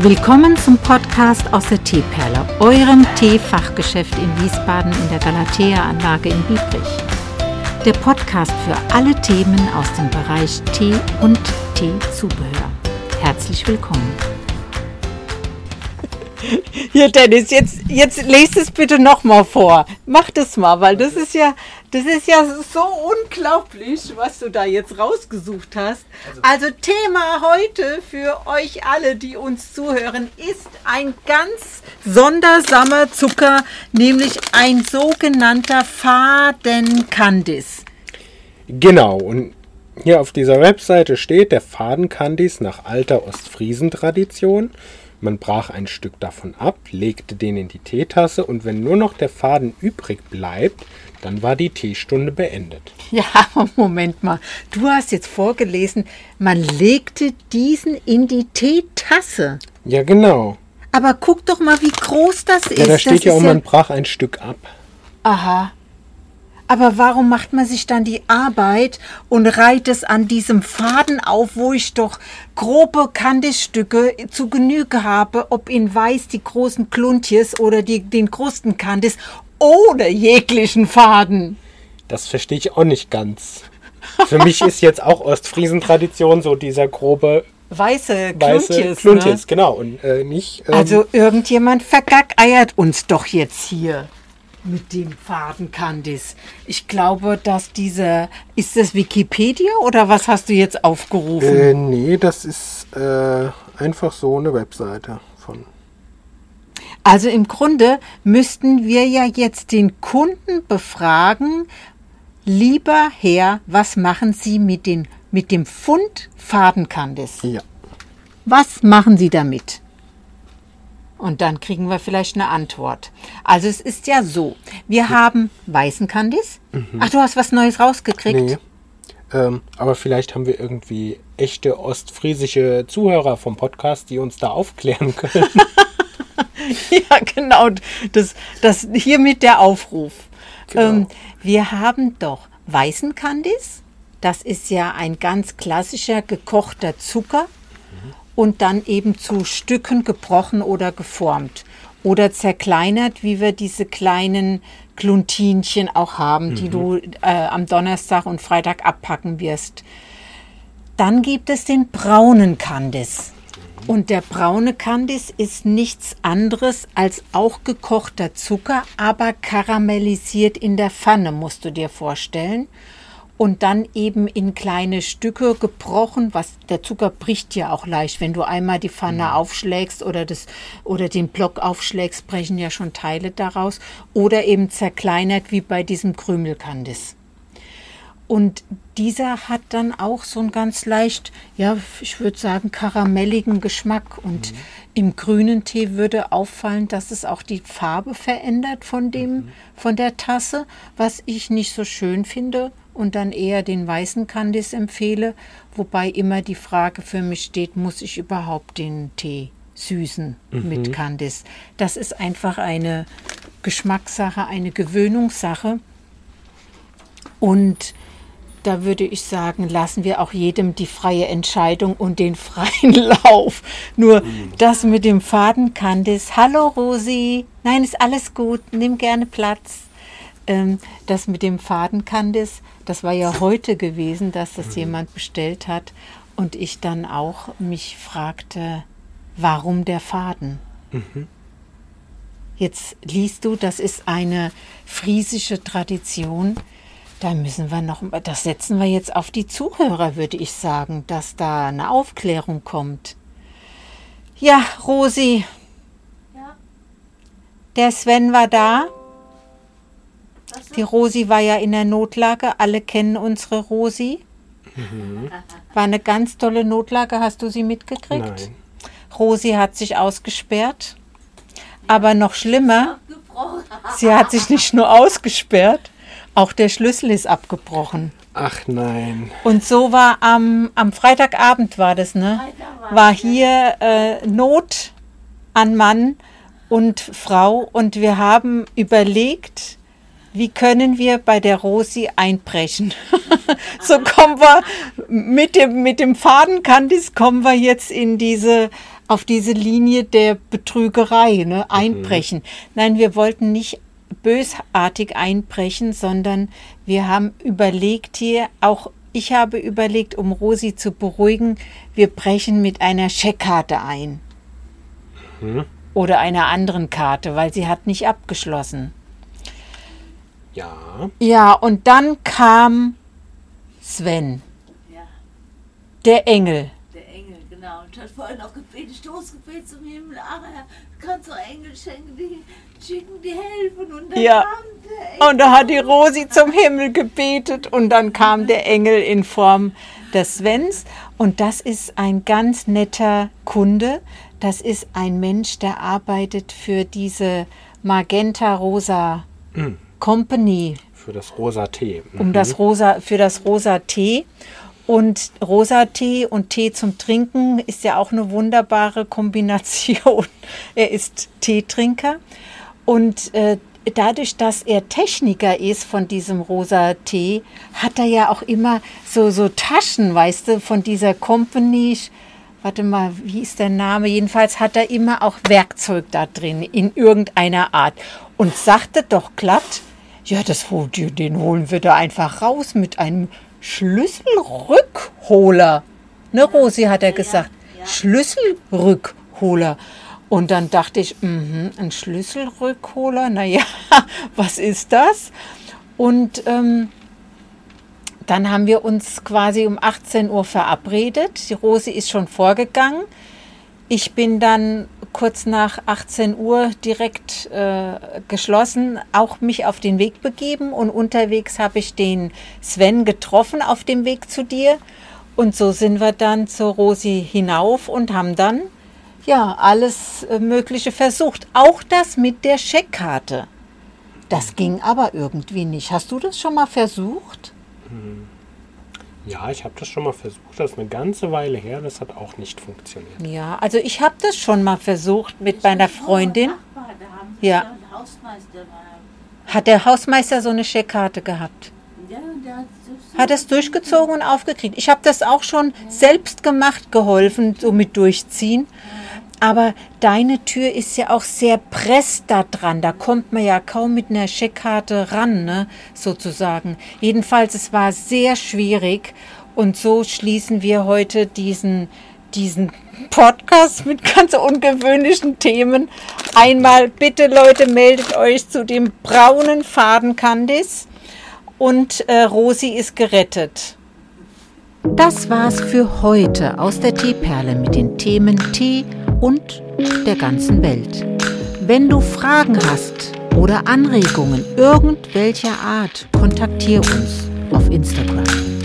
Willkommen zum Podcast aus der Teeperle, eurem Teefachgeschäft in Wiesbaden in der Galatea-Anlage in Biebrich. Der Podcast für alle Themen aus dem Bereich Tee und Teezubehör. Herzlich willkommen. Hier, Dennis, jetzt, jetzt lest es bitte nochmal vor. Mach das mal, weil das ist ja, das ist ja so unglaublich, was du da jetzt rausgesucht hast. Also Thema heute für euch alle, die uns zuhören, ist ein ganz sondersamer Zucker, nämlich ein sogenannter Fadenkandis. Genau, und hier auf dieser Webseite steht der Fadenkandis nach alter Ostfriesentradition. Man brach ein Stück davon ab, legte den in die Teetasse und wenn nur noch der Faden übrig bleibt, dann war die Teestunde beendet. Ja, aber Moment mal. Du hast jetzt vorgelesen, man legte diesen in die Teetasse. Ja, genau. Aber guck doch mal, wie groß das ist. Ja, da steht das ja auch, man brach ein Stück ab. Aha. Aber warum macht man sich dann die Arbeit und reiht es an diesem Faden auf, wo ich doch grobe Kandisstücke zu Genüge habe, ob in weiß die großen Kluntjes oder die, den Krustenkandis, ohne jeglichen Faden? Das verstehe ich auch nicht ganz. Für mich ist jetzt auch Ostfriesentradition so dieser grobe Weiße weiße Kluntjes. Kluntjes, ne? genau. Und äh, nicht. ähm, Also irgendjemand vergackeiert uns doch jetzt hier mit dem Fadenkandis. Ich glaube, dass dieser. Ist das Wikipedia oder was hast du jetzt aufgerufen? äh, nee, das ist äh, einfach so eine Webseite von. Also im Grunde müssten wir ja jetzt den Kunden befragen, lieber Herr, was machen Sie mit, den, mit dem Pfund Fadenkandis? Ja. Was machen Sie damit? Und dann kriegen wir vielleicht eine Antwort. Also es ist ja so, wir haben weißen Kandis. Ach, du hast was Neues rausgekriegt? Nee. Ähm, aber vielleicht haben wir irgendwie echte ostfriesische Zuhörer vom Podcast, die uns da aufklären können. Ja, genau. Das, das hiermit der Aufruf. Genau. Ähm, wir haben doch weißen Kandis. Das ist ja ein ganz klassischer gekochter Zucker und dann eben zu Stücken gebrochen oder geformt oder zerkleinert, wie wir diese kleinen Kluntinchen auch haben, die du äh, am Donnerstag und Freitag abpacken wirst. Dann gibt es den braunen Kandis. Und der braune Kandis ist nichts anderes als auch gekochter Zucker, aber karamellisiert in der Pfanne, musst du dir vorstellen. Und dann eben in kleine Stücke gebrochen, was der Zucker bricht ja auch leicht. Wenn du einmal die Pfanne aufschlägst oder, das, oder den Block aufschlägst, brechen ja schon Teile daraus. Oder eben zerkleinert wie bei diesem Krümelkandis. Und dieser hat dann auch so einen ganz leicht, ja, ich würde sagen, karamelligen Geschmack. Und im grünen Tee würde auffallen, dass es auch die Farbe verändert von dem, von der Tasse, was ich nicht so schön finde und dann eher den weißen Kandis empfehle. Wobei immer die Frage für mich steht, muss ich überhaupt den Tee süßen mit Kandis? Das ist einfach eine Geschmackssache, eine Gewöhnungssache. Und da würde ich sagen, lassen wir auch jedem die freie Entscheidung und den freien Lauf. Nur das mit dem Fadenkandis. Hallo Rosi. Nein, ist alles gut. Nimm gerne Platz. Ähm, das mit dem Fadenkandis, das war ja heute gewesen, dass das jemand bestellt hat. Und ich dann auch mich fragte, warum der Faden? Jetzt liest du, das ist eine friesische Tradition. Da müssen wir noch, das setzen wir jetzt auf die Zuhörer, würde ich sagen, dass da eine Aufklärung kommt. Ja, Rosi. Der Sven war da. Die Rosi war ja in der Notlage. Alle kennen unsere Rosi. War eine ganz tolle Notlage. Hast du sie mitgekriegt? Nein. Rosi hat sich ausgesperrt. Aber noch schlimmer, sie hat sich nicht nur ausgesperrt, auch der Schlüssel ist abgebrochen. Ach nein. Und so war am, am Freitagabend war das, ne? War hier äh, Not an Mann und Frau und wir haben überlegt, wie können wir bei der Rosi einbrechen? so kommen wir mit dem, mit dem Fadenkandis kommen wir jetzt in diese auf diese Linie der Betrügerei ne, einbrechen. Nein, wir wollten nicht bösartig einbrechen, sondern wir haben überlegt hier, auch ich habe überlegt, um Rosi zu beruhigen, wir brechen mit einer Scheckkarte ein. Oder einer anderen Karte, weil sie hat nicht abgeschlossen. Ja. Ja, und dann kam Sven, Ja, der Engel. der Engel, genau. Und hat vorhin auch gebetet, Stoßgebet zum Himmel. Ach, er kann so Engel schenken, die schicken, die helfen. Und dann Ja. kam der Engel. Und da hat die Rosi zum Himmel gebetet und dann kam der Engel in Form des Svens. Und das ist ein ganz netter Kunde. Das ist ein Mensch, der arbeitet für diese Magenta Rosa Company Für das rosa Tee. um das rosa für das rosa Tee und rosa Tee und Tee zum Trinken ist ja auch eine wunderbare Kombination. er ist Teetrinker und äh, dadurch, dass er Techniker ist von diesem rosa Tee, hat er ja auch immer so so Taschen, weißt du, von dieser Company. Warte mal, wie ist der Name? Jedenfalls hat er immer auch Werkzeug da drin in irgendeiner Art und sagte doch glatt, ja, das, den holen wir da einfach raus mit einem Schlüsselrückholer. Ne, Rosi hat er gesagt. Schlüsselrückholer. Und dann dachte ich, mhm, ein Schlüsselrückholer, naja, was ist das? Und ähm, dann haben wir uns quasi um 18 Uhr verabredet. Die Rosi ist schon vorgegangen. Ich bin dann kurz nach 18 Uhr direkt äh, geschlossen, auch mich auf den Weg begeben und unterwegs habe ich den Sven getroffen auf dem Weg zu dir und so sind wir dann zur Rosi hinauf und haben dann ja alles äh, Mögliche versucht, auch das mit der Scheckkarte. Das ging aber irgendwie nicht. Hast du das schon mal versucht? Ja, ich habe das schon mal versucht. Das ist eine ganze Weile her. Das hat auch nicht funktioniert. Ja, also ich habe das schon mal versucht mit meiner Freundin. Nachbar, da haben Ja. ja. Hat der Hausmeister so eine Scheckkarte gehabt? Ja, hat das Hat es durchgezogen und aufgekriegt. Ich habe das auch schon selbst gemacht, geholfen, so mit durchziehen. Aber deine Tür ist ja auch sehr presst da dran. Da kommt man ja kaum mit einer Scheckkarte ran, ne, sozusagen. Jedenfalls, es war sehr schwierig. Und so schließen wir heute diesen, diesen Podcast mit ganz ungewöhnlichen Themen. Einmal bitte, Leute, meldet euch zu dem braunen Faden Candice und äh, Rosi ist gerettet. Das war's für heute aus der Teeperle mit den Themen Tee und der ganzen Welt. Wenn du Fragen hast oder Anregungen irgendwelcher Art, kontaktiere uns auf Instagram.